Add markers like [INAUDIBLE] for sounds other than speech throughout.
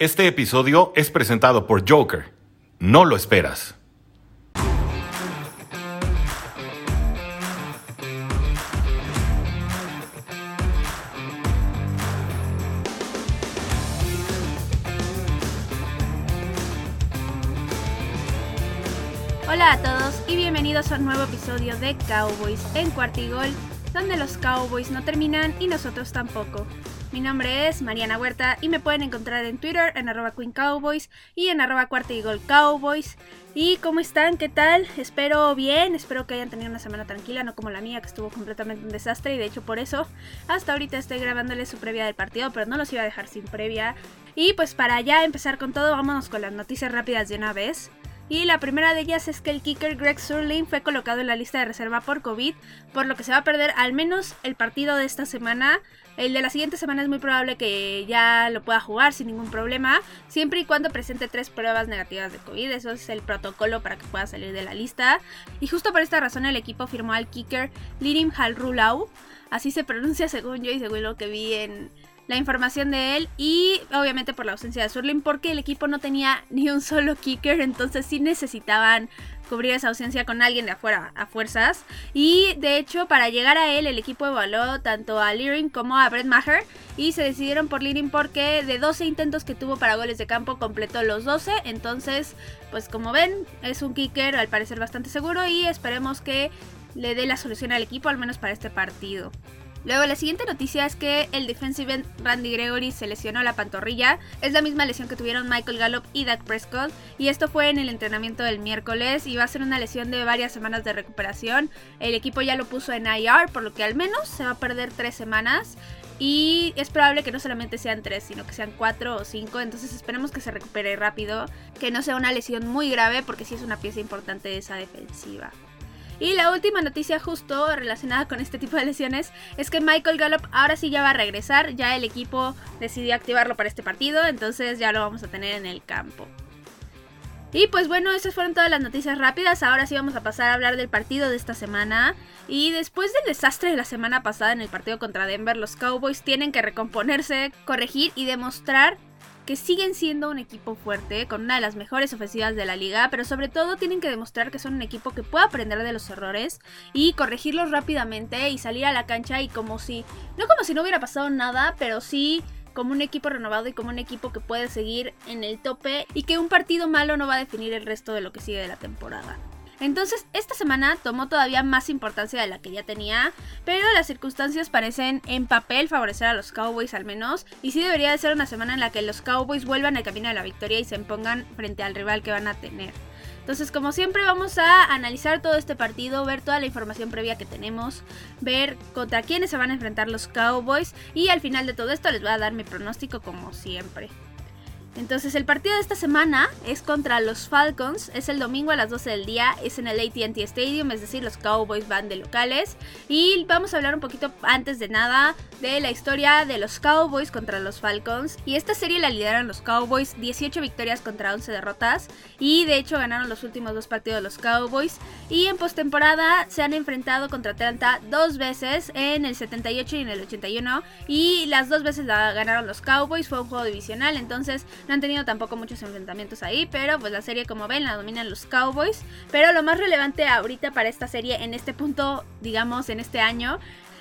Este episodio es presentado por Joker. No lo esperas. Hola a todos y bienvenidos a un nuevo episodio de Cowboys en Cuartigol, donde los Cowboys no terminan y nosotros tampoco. Mi nombre es Mariana Huerta y me pueden encontrar en Twitter en arroba Queen Cowboys y en arroba Cuartigol Cowboys. ¿Y cómo están? ¿Qué tal? Espero bien, espero que hayan tenido una semana tranquila, no como la mía que estuvo completamente un desastre y de hecho por eso hasta ahorita estoy grabándoles su previa del partido, pero no los iba a dejar sin previa. Y pues para ya empezar con todo, vámonos con las noticias rápidas de una vez. Y la primera de ellas es que el kicker Greg Surling fue colocado en la lista de reserva por COVID, por lo que se va a perder al menos el partido de esta semana. El de la siguiente semana es muy probable que ya lo pueda jugar sin ningún problema, siempre y cuando presente tres pruebas negativas de COVID. Eso es el protocolo para que pueda salir de la lista. Y justo por esta razón el equipo firmó al kicker Lirim Halrulau. Así se pronuncia según yo y según lo que vi en, la información de él y obviamente por la ausencia de Surling porque el equipo no tenía ni un solo kicker, entonces sí necesitaban cubrir esa ausencia con alguien de afuera a fuerzas. Y de hecho, para llegar a él, el equipo evaluó tanto a Lirin como a Brett Maher. Y se decidieron por Lirin porque de 12 intentos que tuvo para goles de campo, completó los 12. Entonces, pues como ven, es un kicker al parecer bastante seguro. Y esperemos que le dé la solución al equipo, al menos para este partido. Luego la siguiente noticia es que el defensive Randy Gregory se lesionó la pantorrilla. Es la misma lesión que tuvieron Michael Gallup y Dak Prescott. Y esto fue en el entrenamiento del miércoles y va a ser una lesión de varias semanas de recuperación. El equipo ya lo puso en IR, por lo que al menos se va a perder tres semanas. Y es probable que no solamente sean tres, sino que sean cuatro o cinco. Entonces esperemos que se recupere rápido. Que no sea una lesión muy grave porque sí es una pieza importante de esa defensiva. Y la última noticia justo relacionada con este tipo de lesiones es que Michael Gallup ahora sí ya va a regresar, ya el equipo decidió activarlo para este partido, entonces ya lo vamos a tener en el campo. Y pues bueno, esas fueron todas las noticias rápidas. Ahora sí vamos a pasar a hablar del partido de esta semana. Y después del desastre de la semana pasada en el partido contra Denver, los Cowboys tienen que recomponerse, corregir y demostrar que siguen siendo un equipo fuerte, con una de las mejores ofensivas de la liga, pero sobre todo tienen que demostrar que son un equipo que puede aprender de los errores y corregirlos rápidamente y salir a la cancha y como si, no como si no hubiera pasado nada, pero sí como un equipo renovado y como un equipo que puede seguir en el tope y que un partido malo no va a definir el resto de lo que sigue de la temporada. Entonces, esta semana tomó todavía más importancia de la que ya tenía, pero las circunstancias parecen en papel favorecer a los Cowboys al menos, y sí debería de ser una semana en la que los Cowboys vuelvan al camino de la victoria y se impongan frente al rival que van a tener. Entonces, como siempre, vamos a analizar todo este partido, ver toda la información previa que tenemos, ver contra quiénes se van a enfrentar los Cowboys y al final de todo esto les voy a dar mi pronóstico como siempre. Entonces el partido de esta semana es contra los Falcons, es el domingo a las 12 del día, es en el ATT Stadium, es decir, los Cowboys van de locales. Y vamos a hablar un poquito antes de nada de la historia de los Cowboys contra los Falcons. Y esta serie la lideran los Cowboys, 18 victorias contra 11 derrotas. Y de hecho ganaron los últimos dos partidos de los Cowboys. Y en postemporada se han enfrentado contra Atlanta dos veces, en el 78 y en el 81. Y las dos veces la ganaron los Cowboys, fue un juego divisional, entonces no han tenido tampoco muchos enfrentamientos ahí, pero pues la serie como ven la dominan los Cowboys. Pero lo más relevante ahorita para esta serie en este punto, digamos, en este año,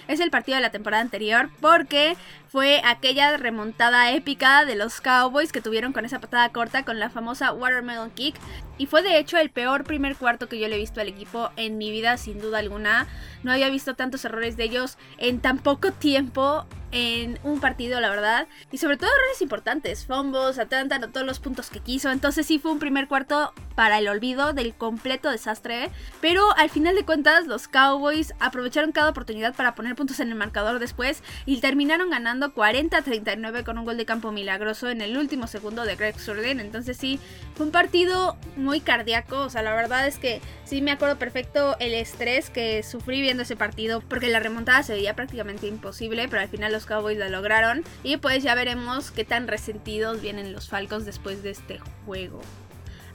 es el partido de la temporada anterior porque fue aquella remontada épica de los Cowboys que tuvieron con esa patada corta con la famosa Watermelon Kick. Y fue de hecho el peor primer cuarto que yo le he visto al equipo en mi vida, sin duda alguna. No había visto tantos errores de ellos en tan poco tiempo en un partido, la verdad. Y sobre todo errores importantes. Fumbles, Atlanta, todos los puntos que quiso. Entonces sí fue un primer cuarto para el olvido del completo desastre. Pero al final de cuentas los Cowboys aprovecharon cada oportunidad para poner puntos en el marcador después y terminaron ganando 40-39 con un gol de campo milagroso en el último segundo de Greg Surden. Entonces sí, fue un partido muy cardíaco. O sea, la verdad es que sí me acuerdo perfecto el estrés que sufrí viendo ese partido porque la remontada se veía prácticamente imposible, pero al final los Cowboys lo lograron. Y pues ya veremos qué tan resentidos vienen los Falcons después de este juego.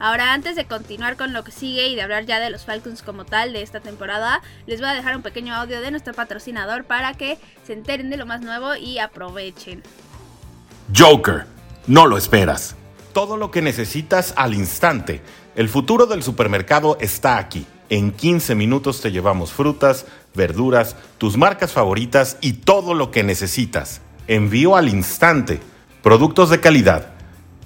Ahora, antes de continuar con lo que sigue y de hablar ya de los Falcons como tal de esta temporada, les voy a dejar un pequeño audio de nuestro patrocinador para que se enteren de lo más nuevo y aprovechen. Joker, no lo esperas. Todo lo que necesitas al instante. El futuro del supermercado está aquí. En 15 minutos te llevamos frutas, verduras, tus marcas favoritas y todo lo que necesitas. Envío al instante. Productos de calidad,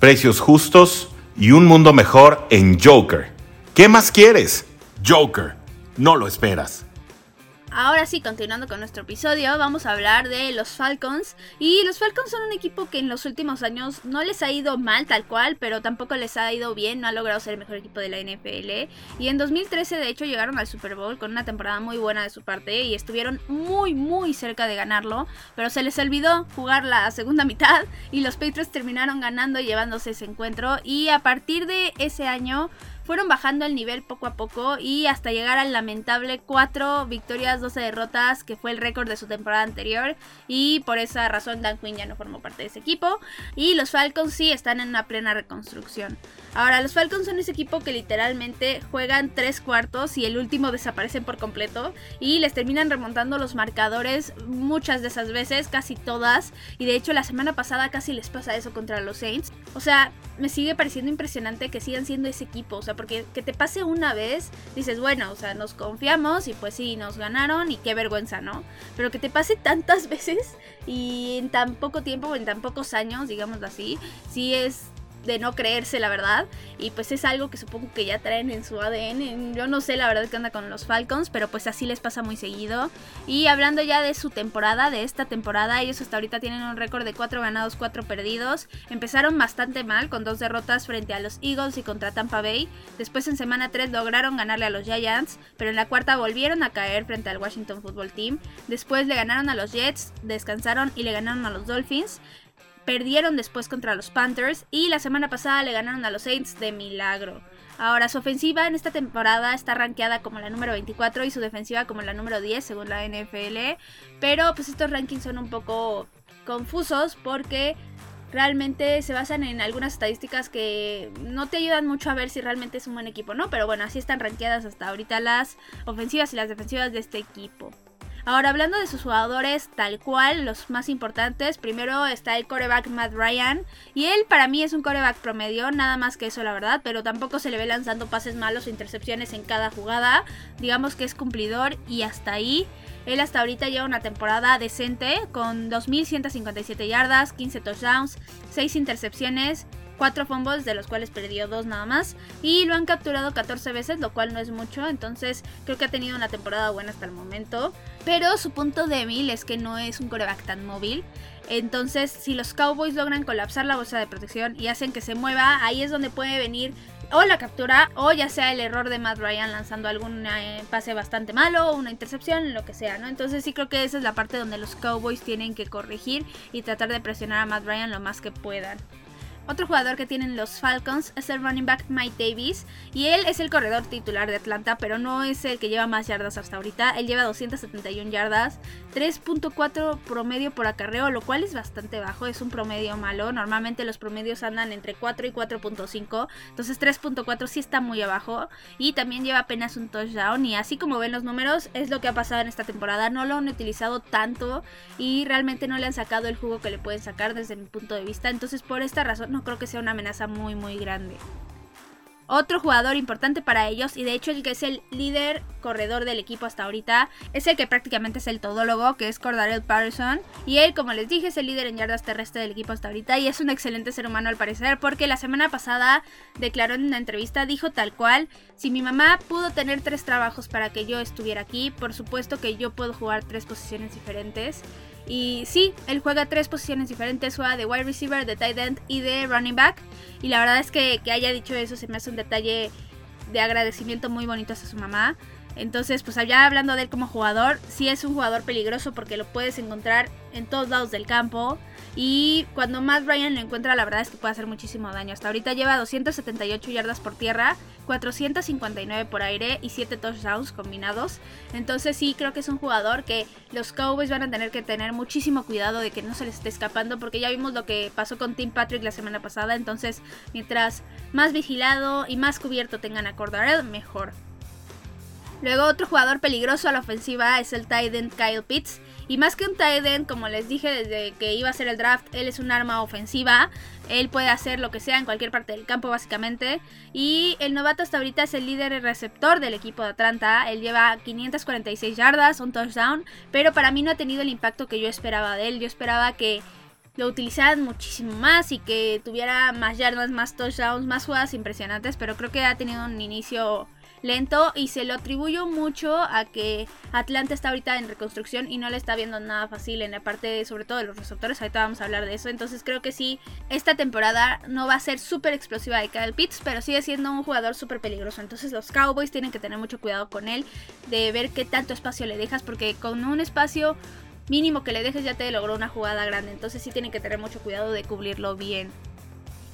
precios justos y un mundo mejor en Joker. ¿Qué más quieres? Joker, no lo esperas. Ahora sí, continuando con nuestro episodio, vamos a hablar de los Falcons. Y los Falcons son un equipo que en los últimos años no les ha ido mal tal cual, pero tampoco les ha ido bien, no ha logrado ser el mejor equipo de la NFL. Y en 2013 de hecho llegaron al Super Bowl con una temporada muy buena de su parte y estuvieron muy muy cerca de ganarlo, pero se les olvidó jugar la segunda mitad y los Patriots terminaron ganando y llevándose ese encuentro. Y a partir de ese año fueron bajando el nivel poco a poco y hasta llegar al lamentable 4 victorias, 12 derrotas, que fue el récord de su temporada anterior. Y por esa razón Dan Quinn ya no formó parte de ese equipo. Y los Falcons sí están en una plena reconstrucción. Ahora, los Falcons son ese equipo que literalmente juegan tres cuartos y el último desaparecen por completo. Y les terminan remontando los marcadores muchas de esas veces, casi todas. Y de hecho la semana pasada casi les pasa eso contra los Saints. O sea, me sigue pareciendo impresionante que sigan siendo ese equipo. O sea, porque que te pase una vez, dices, bueno, o sea, nos confiamos y pues sí, nos ganaron y qué vergüenza, ¿no? Pero que te pase tantas [LAUGHS] veces y en tan poco tiempo, en tan pocos años, digamos así, sí es de no creerse la verdad. Y pues es algo que supongo que ya traen en su ADN yo no sé la verdad que anda con los Falcons pero pues así les pasa muy seguido. Y hablando ya de su temporada de esta temporada ellos hasta ahorita tienen un récord de 4 ganados 4 perdidos. Empezaron bastante mal con dos derrotas frente a los Eagles y contra Tampa Bay. Después en semana 3 lograron ganarle a los Giants pero en la cuarta volvieron a caer frente al Washington Football Team. Después le ganaron a los Jets descansaron y le ganaron a los Dolphins perdieron después contra los Panthers y la semana pasada le ganaron a los Saints de milagro. Ahora, su ofensiva en esta temporada está rankeada como la número 24 y su defensiva como la número 10 según la NFL, pero pues estos rankings son un poco confusos porque realmente se basan en algunas estadísticas que no te ayudan mucho a ver si realmente es un buen equipo, ¿no? Pero bueno, así están rankeadas hasta ahorita las ofensivas y las defensivas de este equipo. Ahora, hablando de sus jugadores tal cual, los más importantes, primero está el coreback Matt Ryan. Y él para mí es un coreback promedio, nada más que eso la verdad, pero tampoco se le ve lanzando pases malos o intercepciones en cada jugada. Digamos que es cumplidor y hasta ahí. Él hasta ahorita lleva una temporada decente con 2.157 yardas, 15 touchdowns, 6 intercepciones 4 fumbles, de los cuales perdió 2 nada más. Y lo han capturado 14 veces, lo cual no es mucho. Entonces creo que ha tenido una temporada buena hasta el momento. Pero su punto débil es que no es un coreback tan móvil. Entonces, si los Cowboys logran colapsar la bolsa de protección y hacen que se mueva, ahí es donde puede venir o la captura o ya sea el error de Matt Ryan lanzando algún eh, pase bastante malo o una intercepción, lo que sea, ¿no? Entonces sí creo que esa es la parte donde los Cowboys tienen que corregir y tratar de presionar a Matt Ryan lo más que puedan. Otro jugador que tienen los Falcons es el running back Mike Davis. Y él es el corredor titular de Atlanta, pero no es el que lleva más yardas hasta ahorita. Él lleva 271 yardas, 3.4 promedio por acarreo, lo cual es bastante bajo. Es un promedio malo. Normalmente los promedios andan entre 4 y 4.5. Entonces 3.4 sí está muy abajo. Y también lleva apenas un touchdown. Y así como ven los números, es lo que ha pasado en esta temporada. No lo han utilizado tanto y realmente no le han sacado el jugo que le pueden sacar desde mi punto de vista. Entonces por esta razón creo que sea una amenaza muy muy grande. Otro jugador importante para ellos, y de hecho el que es el líder corredor del equipo hasta ahorita, es el que prácticamente es el todólogo, que es Cordarel Patterson. Y él, como les dije, es el líder en yardas terrestres del equipo hasta ahorita, y es un excelente ser humano al parecer, porque la semana pasada declaró en una entrevista, dijo tal cual, si mi mamá pudo tener tres trabajos para que yo estuviera aquí, por supuesto que yo puedo jugar tres posiciones diferentes. Y sí, él juega tres posiciones diferentes, juega de wide receiver, de tight end y de running back. Y la verdad es que, que haya dicho eso se me hace un detalle de agradecimiento muy bonito hacia su mamá. Entonces, pues allá hablando de él como jugador, sí es un jugador peligroso porque lo puedes encontrar en todos lados del campo. Y cuando Matt Ryan lo encuentra, la verdad es que puede hacer muchísimo daño. Hasta ahorita lleva 278 yardas por tierra, 459 por aire y 7 touchdowns combinados. Entonces sí, creo que es un jugador que los Cowboys van a tener que tener muchísimo cuidado de que no se les esté escapando. Porque ya vimos lo que pasó con Tim Patrick la semana pasada. Entonces, mientras más vigilado y más cubierto tengan a Cordarel, mejor. Luego otro jugador peligroso a la ofensiva es el tight end Kyle Pitts Y más que un tight end, como les dije desde que iba a ser el draft, él es un arma ofensiva. Él puede hacer lo que sea en cualquier parte del campo básicamente. Y el novato hasta ahorita es el líder receptor del equipo de Atlanta. Él lleva 546 yardas, un touchdown. Pero para mí no ha tenido el impacto que yo esperaba de él. Yo esperaba que lo utilizaran muchísimo más y que tuviera más yardas, más touchdowns, más jugadas impresionantes. Pero creo que ha tenido un inicio lento y se lo atribuyo mucho a que Atlanta está ahorita en reconstrucción y no le está viendo nada fácil en la parte sobre todo de los receptores, ahorita vamos a hablar de eso, entonces creo que sí, esta temporada no va a ser súper explosiva de Kyle Pitts, pero sigue siendo un jugador súper peligroso, entonces los Cowboys tienen que tener mucho cuidado con él, de ver qué tanto espacio le dejas, porque con un espacio mínimo que le dejes ya te logró una jugada grande, entonces sí tienen que tener mucho cuidado de cubrirlo bien.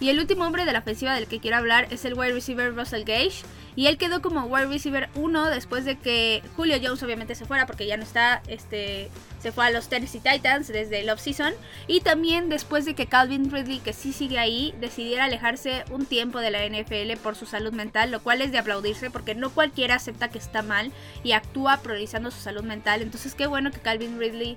Y el último hombre de la ofensiva del que quiero hablar es el wide receiver Russell Gage. Y él quedó como wide receiver 1 después de que Julio Jones obviamente se fuera porque ya no está, este, se fue a los Tennessee Titans desde el offseason. Y también después de que Calvin Ridley, que sí sigue ahí, decidiera alejarse un tiempo de la NFL por su salud mental, lo cual es de aplaudirse porque no cualquiera acepta que está mal y actúa priorizando su salud mental. Entonces qué bueno que Calvin Ridley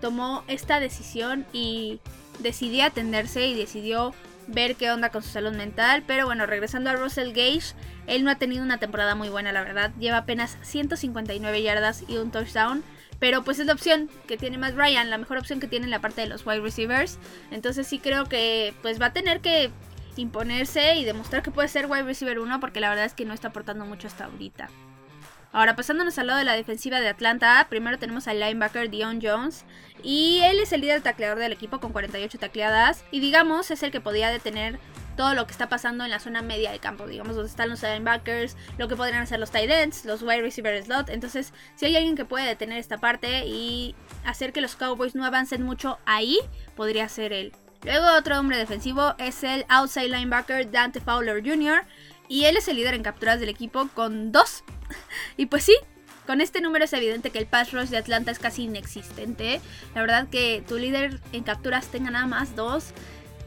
tomó esta decisión y decidió atenderse y decidió ver qué onda con su salud mental. Pero bueno, regresando a Russell Gage, él no ha tenido una temporada muy buena, la verdad. Lleva apenas 159 yardas y un touchdown. Pero pues es la opción que tiene más Ryan, la mejor opción que tiene en la parte de los wide receivers. Entonces sí creo que pues va a tener que imponerse y demostrar que puede ser wide receiver 1 porque la verdad es que no está aportando mucho hasta ahorita. Ahora, pasándonos al lado de la defensiva de Atlanta, primero tenemos al linebacker Dion Jones. Y él es el líder tacleador del equipo con 48 tacleadas. Y digamos, es el que podía detener todo lo que está pasando en la zona media del campo, digamos, donde están los linebackers, lo que podrían hacer los tight ends, los wide receivers slot. Entonces, si hay alguien que puede detener esta parte y hacer que los Cowboys no avancen mucho ahí, podría ser él. Luego otro hombre defensivo es el outside linebacker Dante Fowler Jr. Y él es el líder en capturas del equipo con dos [LAUGHS] y pues sí, con este número es evidente que el pass rush de Atlanta es casi inexistente. La verdad que tu líder en capturas tenga nada más dos,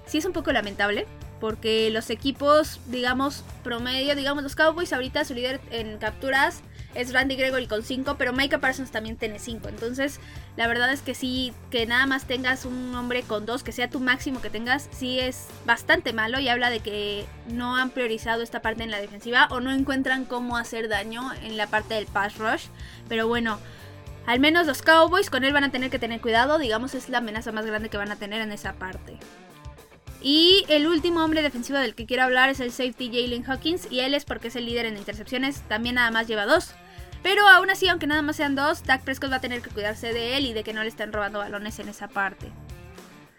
sí es un poco lamentable. Porque los equipos, digamos, promedio, digamos, los Cowboys ahorita su líder en capturas es Randy Gregory con 5, pero Micah Parsons también tiene 5. Entonces, la verdad es que sí, que nada más tengas un hombre con 2, que sea tu máximo que tengas, sí es bastante malo y habla de que no han priorizado esta parte en la defensiva o no encuentran cómo hacer daño en la parte del pass rush. Pero bueno, al menos los Cowboys con él van a tener que tener cuidado, digamos, es la amenaza más grande que van a tener en esa parte. Y el último hombre defensivo del que quiero hablar es el safety Jalen Hawkins. Y él es porque es el líder en intercepciones. También nada más lleva dos. Pero aún así, aunque nada más sean dos, Dak Prescott va a tener que cuidarse de él y de que no le estén robando balones en esa parte.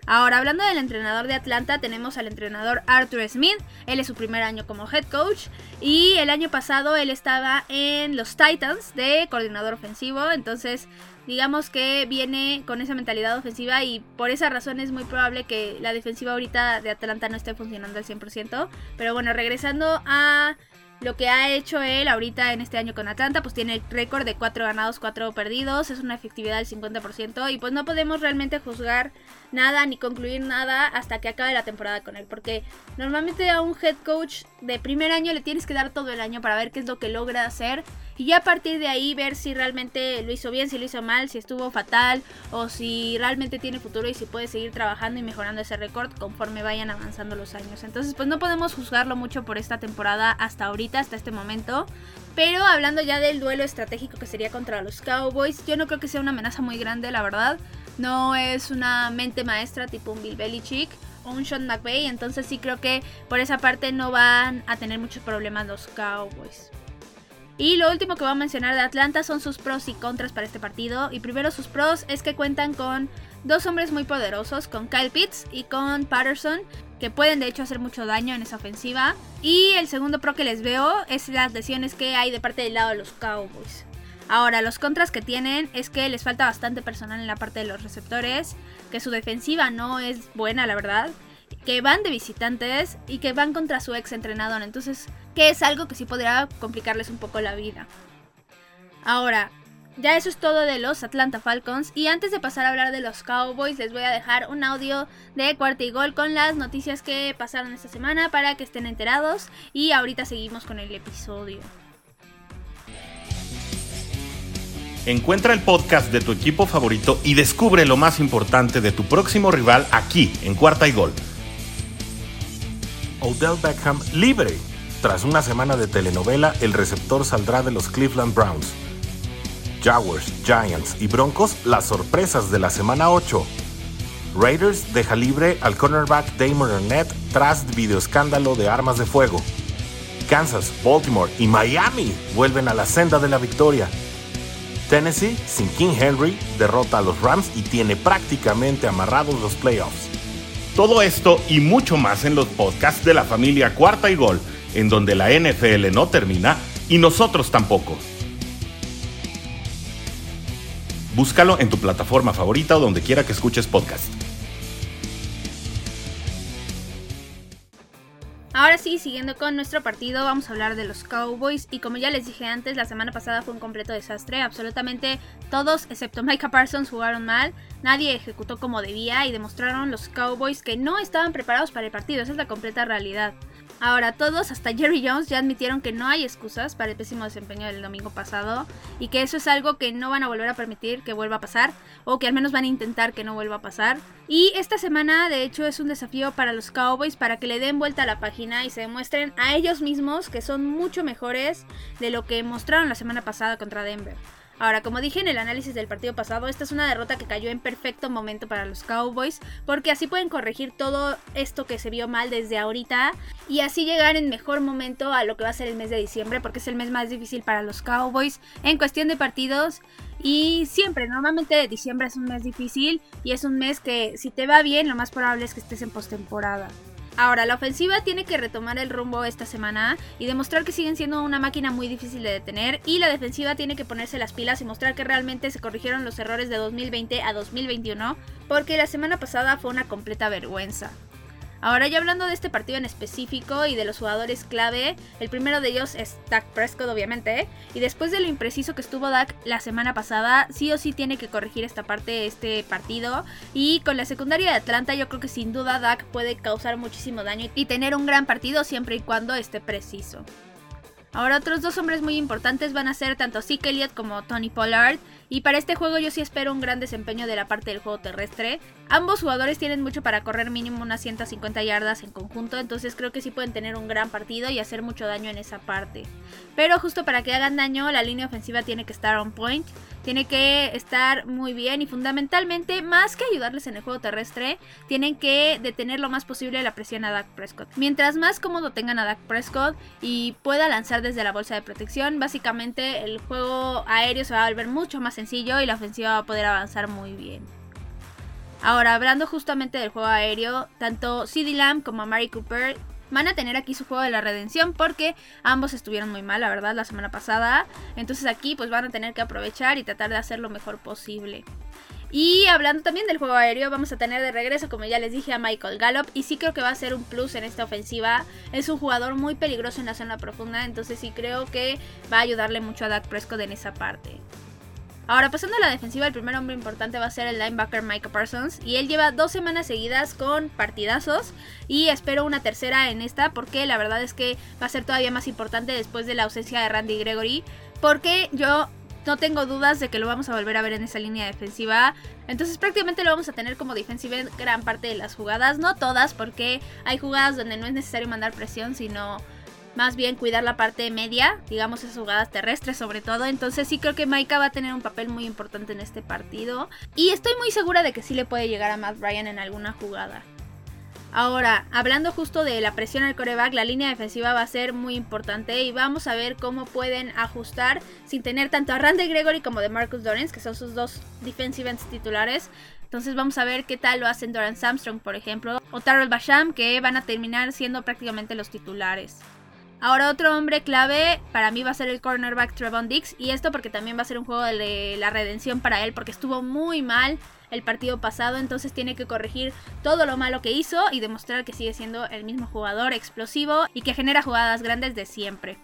Ahora, hablando del entrenador de Atlanta, tenemos al entrenador Arthur Smith. Él es su primer año como head coach. Y el año pasado él estaba en los Titans de coordinador ofensivo. Entonces, digamos que viene con esa mentalidad ofensiva y por esa razón es muy probable que la defensiva ahorita de Atlanta no esté funcionando al 100%. Pero bueno, regresando a lo que ha hecho él ahorita en este año con Atlanta, pues tiene el récord de 4 ganados, 4 perdidos, es una efectividad del 50% y pues no podemos realmente juzgar nada ni concluir nada hasta que acabe la temporada con él, porque normalmente a un head coach de primer año le tienes que dar todo el año para ver qué es lo que logra hacer y ya a partir de ahí ver si realmente lo hizo bien, si lo hizo mal, si estuvo fatal o si realmente tiene futuro y si puede seguir trabajando y mejorando ese récord conforme vayan avanzando los años. Entonces pues no podemos juzgarlo mucho por esta temporada hasta ahorita, hasta este momento. Pero hablando ya del duelo estratégico que sería contra los Cowboys, yo no creo que sea una amenaza muy grande, la verdad. No es una mente maestra tipo un Bill Belichick o un Sean McVay, entonces sí creo que por esa parte no van a tener muchos problemas los Cowboys. Y lo último que voy a mencionar de Atlanta son sus pros y contras para este partido. Y primero sus pros es que cuentan con dos hombres muy poderosos, con Kyle Pitts y con Patterson, que pueden de hecho hacer mucho daño en esa ofensiva. Y el segundo pro que les veo es las lesiones que hay de parte del lado de los Cowboys. Ahora, los contras que tienen es que les falta bastante personal en la parte de los receptores, que su defensiva no es buena, la verdad que van de visitantes y que van contra su ex entrenador. Entonces, que es algo que sí podría complicarles un poco la vida. Ahora, ya eso es todo de los Atlanta Falcons. Y antes de pasar a hablar de los Cowboys, les voy a dejar un audio de cuarta y gol con las noticias que pasaron esta semana para que estén enterados. Y ahorita seguimos con el episodio. Encuentra el podcast de tu equipo favorito y descubre lo más importante de tu próximo rival aquí, en Cuarta y Gol. Odell Beckham libre. Tras una semana de telenovela, el receptor saldrá de los Cleveland Browns. Jaguars, Giants y Broncos las sorpresas de la semana 8. Raiders deja libre al cornerback Damon Arnett tras videoescándalo de armas de fuego. Kansas, Baltimore y Miami vuelven a la senda de la victoria. Tennessee, sin King Henry, derrota a los Rams y tiene prácticamente amarrados los playoffs. Todo esto y mucho más en los podcasts de la familia Cuarta y Gol, en donde la NFL no termina y nosotros tampoco. Búscalo en tu plataforma favorita o donde quiera que escuches podcast. Sí, siguiendo con nuestro partido, vamos a hablar de los Cowboys. Y como ya les dije antes, la semana pasada fue un completo desastre. Absolutamente todos, excepto Micah Parsons, jugaron mal. Nadie ejecutó como debía y demostraron los Cowboys que no estaban preparados para el partido. Esa es la completa realidad. Ahora todos, hasta Jerry Jones, ya admitieron que no hay excusas para el pésimo desempeño del domingo pasado y que eso es algo que no van a volver a permitir que vuelva a pasar o que al menos van a intentar que no vuelva a pasar. Y esta semana de hecho es un desafío para los Cowboys para que le den vuelta a la página y se demuestren a ellos mismos que son mucho mejores de lo que mostraron la semana pasada contra Denver. Ahora, como dije en el análisis del partido pasado, esta es una derrota que cayó en perfecto momento para los Cowboys, porque así pueden corregir todo esto que se vio mal desde ahorita y así llegar en mejor momento a lo que va a ser el mes de diciembre, porque es el mes más difícil para los Cowboys en cuestión de partidos. Y siempre, normalmente diciembre es un mes difícil y es un mes que si te va bien, lo más probable es que estés en postemporada. Ahora, la ofensiva tiene que retomar el rumbo esta semana y demostrar que siguen siendo una máquina muy difícil de detener y la defensiva tiene que ponerse las pilas y mostrar que realmente se corrigieron los errores de 2020 a 2021 porque la semana pasada fue una completa vergüenza. Ahora ya hablando de este partido en específico y de los jugadores clave, el primero de ellos es Dak Prescott obviamente, y después de lo impreciso que estuvo Dak la semana pasada, sí o sí tiene que corregir esta parte de este partido, y con la secundaria de Atlanta yo creo que sin duda Dak puede causar muchísimo daño y tener un gran partido siempre y cuando esté preciso. Ahora otros dos hombres muy importantes van a ser tanto Zeke Elliott como Tony Pollard. Y para este juego yo sí espero un gran desempeño de la parte del juego terrestre. Ambos jugadores tienen mucho para correr mínimo unas 150 yardas en conjunto, entonces creo que sí pueden tener un gran partido y hacer mucho daño en esa parte. Pero justo para que hagan daño, la línea ofensiva tiene que estar on point, tiene que estar muy bien y fundamentalmente, más que ayudarles en el juego terrestre, tienen que detener lo más posible la presión a Dak Prescott. Mientras más cómodo tengan a Dak Prescott y pueda lanzar desde la bolsa de protección, básicamente el juego aéreo se va a volver mucho más sencillo y la ofensiva va a poder avanzar muy bien. Ahora, hablando justamente del juego aéreo, tanto CD Lamb como Mary Cooper van a tener aquí su juego de la redención porque ambos estuvieron muy mal, la verdad, la semana pasada. Entonces aquí pues van a tener que aprovechar y tratar de hacer lo mejor posible. Y hablando también del juego aéreo, vamos a tener de regreso, como ya les dije, a Michael Gallup. Y sí creo que va a ser un plus en esta ofensiva. Es un jugador muy peligroso en la zona profunda, entonces sí creo que va a ayudarle mucho a Dak Prescott en esa parte. Ahora, pasando a la defensiva, el primer hombre importante va a ser el linebacker Micah Parsons. Y él lleva dos semanas seguidas con partidazos. Y espero una tercera en esta, porque la verdad es que va a ser todavía más importante después de la ausencia de Randy Gregory. Porque yo no tengo dudas de que lo vamos a volver a ver en esa línea defensiva. Entonces prácticamente lo vamos a tener como defensiva en gran parte de las jugadas. No todas, porque hay jugadas donde no es necesario mandar presión, sino más bien cuidar la parte media, digamos esas jugadas terrestres sobre todo. Entonces sí creo que Maika va a tener un papel muy importante en este partido. Y estoy muy segura de que sí le puede llegar a Matt Ryan en alguna jugada. Ahora, hablando justo de la presión al coreback, la línea defensiva va a ser muy importante y vamos a ver cómo pueden ajustar sin tener tanto a Randy Gregory como de Marcus Dorens, que son sus dos defensive ends titulares. Entonces vamos a ver qué tal lo hacen Doran Armstrong, por ejemplo, o Tarrell Basham, que van a terminar siendo prácticamente los titulares. Ahora otro hombre clave para mí va a ser el cornerback Trevon Dix. Y esto porque también va a ser un juego de la redención para él porque estuvo muy mal el partido pasado. Entonces tiene que corregir todo lo malo que hizo y demostrar que sigue siendo el mismo jugador explosivo y que genera jugadas grandes de siempre.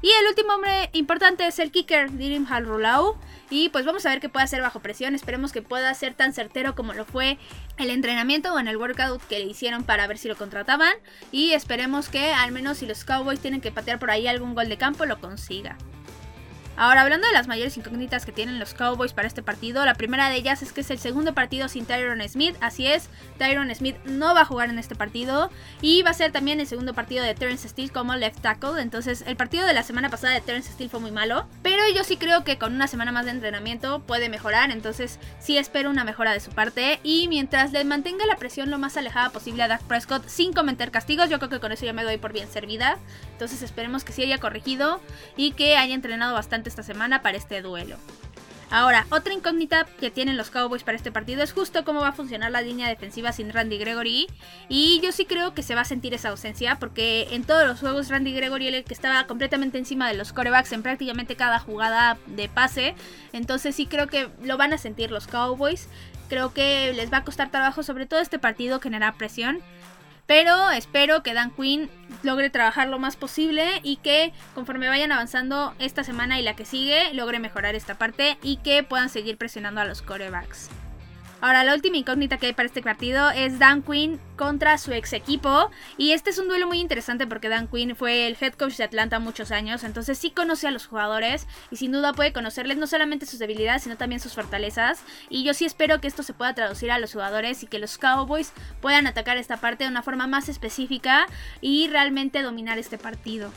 Y el último hombre importante es el kicker, Dirim Halrulau. Y pues vamos a ver qué puede hacer bajo presión. Esperemos que pueda ser tan certero como lo fue el entrenamiento o en el workout que le hicieron para ver si lo contrataban. Y esperemos que al menos si los Cowboys tienen que patear por ahí algún gol de campo lo consiga. Ahora, hablando de las mayores incógnitas que tienen los Cowboys para este partido, la primera de ellas es que es el segundo partido sin Tyron Smith. Así es, Tyron Smith no va a jugar en este partido. Y va a ser también el segundo partido de Terrence Steele como left tackle. Entonces, el partido de la semana pasada de Terrence Steele fue muy malo. Pero yo sí creo que con una semana más de entrenamiento puede mejorar. Entonces, sí espero una mejora de su parte. Y mientras le mantenga la presión lo más alejada posible a Dak Prescott sin cometer castigos, yo creo que con eso ya me doy por bien servida. Entonces, esperemos que sí haya corregido y que haya entrenado bastante esta semana para este duelo. Ahora, otra incógnita que tienen los Cowboys para este partido es justo cómo va a funcionar la línea defensiva sin Randy Gregory. Y yo sí creo que se va a sentir esa ausencia porque en todos los juegos Randy Gregory el que estaba completamente encima de los corebacks en prácticamente cada jugada de pase. Entonces sí creo que lo van a sentir los Cowboys. Creo que les va a costar trabajo sobre todo este partido generar presión. Pero espero que Dan Quinn logre trabajar lo más posible y que conforme vayan avanzando esta semana y la que sigue, logre mejorar esta parte y que puedan seguir presionando a los corebacks. Ahora, la última incógnita que hay para este partido es Dan Quinn contra su ex equipo. Y este es un duelo muy interesante porque Dan Quinn fue el head coach de Atlanta muchos años. Entonces sí conoce a los jugadores y sin duda puede conocerles no solamente sus debilidades, sino también sus fortalezas. Y yo sí espero que esto se pueda traducir a los jugadores y que los Cowboys puedan atacar esta parte de una forma más específica y realmente dominar este partido.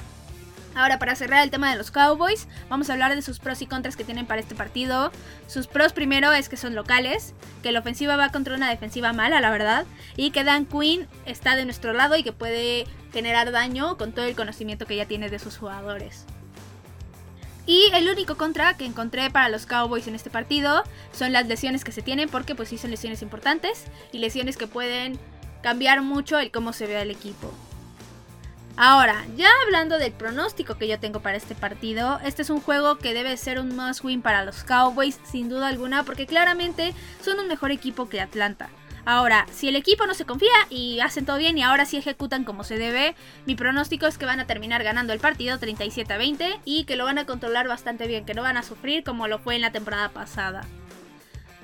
Ahora, para cerrar el tema de los Cowboys, vamos a hablar de sus pros y contras que tienen para este partido. Sus pros primero es que son locales, que la ofensiva va contra una defensiva mala, la verdad, y que Dan Quinn está de nuestro lado y que puede generar daño con todo el conocimiento que ya tiene de sus jugadores. Y el único contra que encontré para los Cowboys en este partido son las lesiones que se tienen, porque pues sí son lesiones importantes y lesiones que pueden cambiar mucho el cómo se ve al equipo. Ahora, ya hablando del pronóstico que yo tengo para este partido, este es un juego que debe ser un must win para los Cowboys, sin duda alguna, porque claramente son un mejor equipo que Atlanta. Ahora, si el equipo no se confía y hacen todo bien y ahora sí ejecutan como se debe, mi pronóstico es que van a terminar ganando el partido 37 a 20 y que lo van a controlar bastante bien, que no van a sufrir como lo fue en la temporada pasada.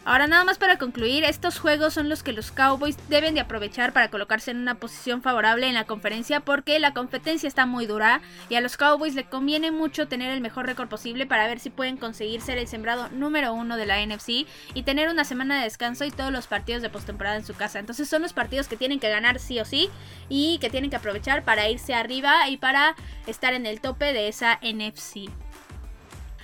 Ahora nada más para concluir, estos juegos son los que los Cowboys deben de aprovechar para colocarse en una posición favorable en la conferencia porque la competencia está muy dura y a los Cowboys le conviene mucho tener el mejor récord posible para ver si pueden conseguir ser el sembrado número uno de la NFC y tener una semana de descanso y todos los partidos de postemporada en su casa. Entonces son los partidos que tienen que ganar sí o sí y que tienen que aprovechar para irse arriba y para estar en el tope de esa NFC.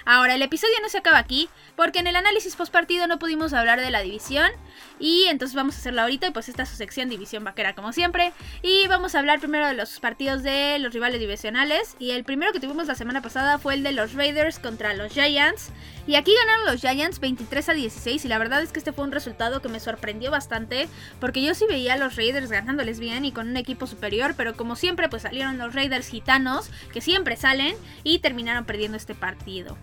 Ahora, el episodio no se acaba aquí, porque en el análisis post partido no pudimos hablar de la división. Y entonces vamos a hacerlo ahorita, y pues esta es su sección División Vaquera, como siempre. Y vamos a hablar primero de los partidos de los rivales divisionales. Y el primero que tuvimos la semana pasada fue el de los Raiders contra los Giants. Y aquí ganaron los Giants 23 a 16. Y la verdad es que este fue un resultado que me sorprendió bastante. Porque yo sí veía a los Raiders ganándoles bien y con un equipo superior. Pero como siempre, pues salieron los Raiders gitanos, que siempre salen, y terminaron perdiendo este partido.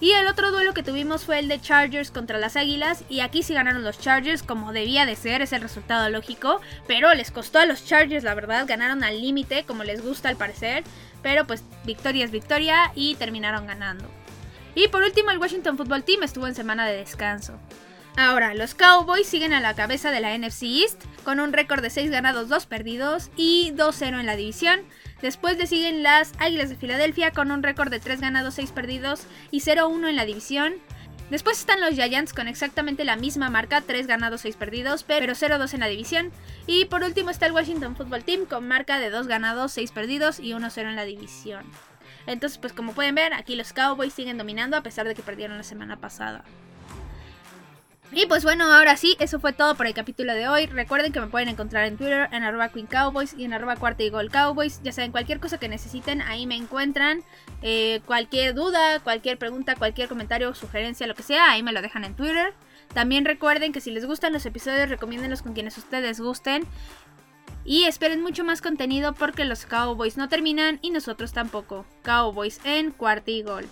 Y el otro duelo que tuvimos fue el de Chargers contra las Águilas. Y aquí sí ganaron los Chargers como debía de ser, es el resultado lógico. Pero les costó a los Chargers, la verdad, ganaron al límite como les gusta al parecer. Pero pues victoria es victoria y terminaron ganando. Y por último el Washington Football Team estuvo en semana de descanso. Ahora, los Cowboys siguen a la cabeza de la NFC East con un récord de 6 ganados, 2 perdidos y 2-0 en la división. Después le siguen las Águilas de Filadelfia con un récord de 3 ganados, 6 perdidos y 0-1 en la división. Después están los Giants con exactamente la misma marca, 3 ganados, 6 perdidos, pero 0-2 en la división. Y por último está el Washington Football Team con marca de 2 ganados, 6 perdidos y 1-0 en la división. Entonces, pues como pueden ver, aquí los Cowboys siguen dominando a pesar de que perdieron la semana pasada. Y pues bueno, ahora sí, eso fue todo por el capítulo de hoy. Recuerden que me pueden encontrar en Twitter, en arroba Queen Cowboys y en arroba cuarta y gol Cowboys. Ya saben, cualquier cosa que necesiten, ahí me encuentran. Eh, cualquier duda, cualquier pregunta, cualquier comentario, sugerencia, lo que sea, ahí me lo dejan en Twitter. También recuerden que si les gustan los episodios, recomiéndenlos con quienes ustedes gusten. Y esperen mucho más contenido porque los Cowboys no terminan y nosotros tampoco. Cowboys en cuarta y gol.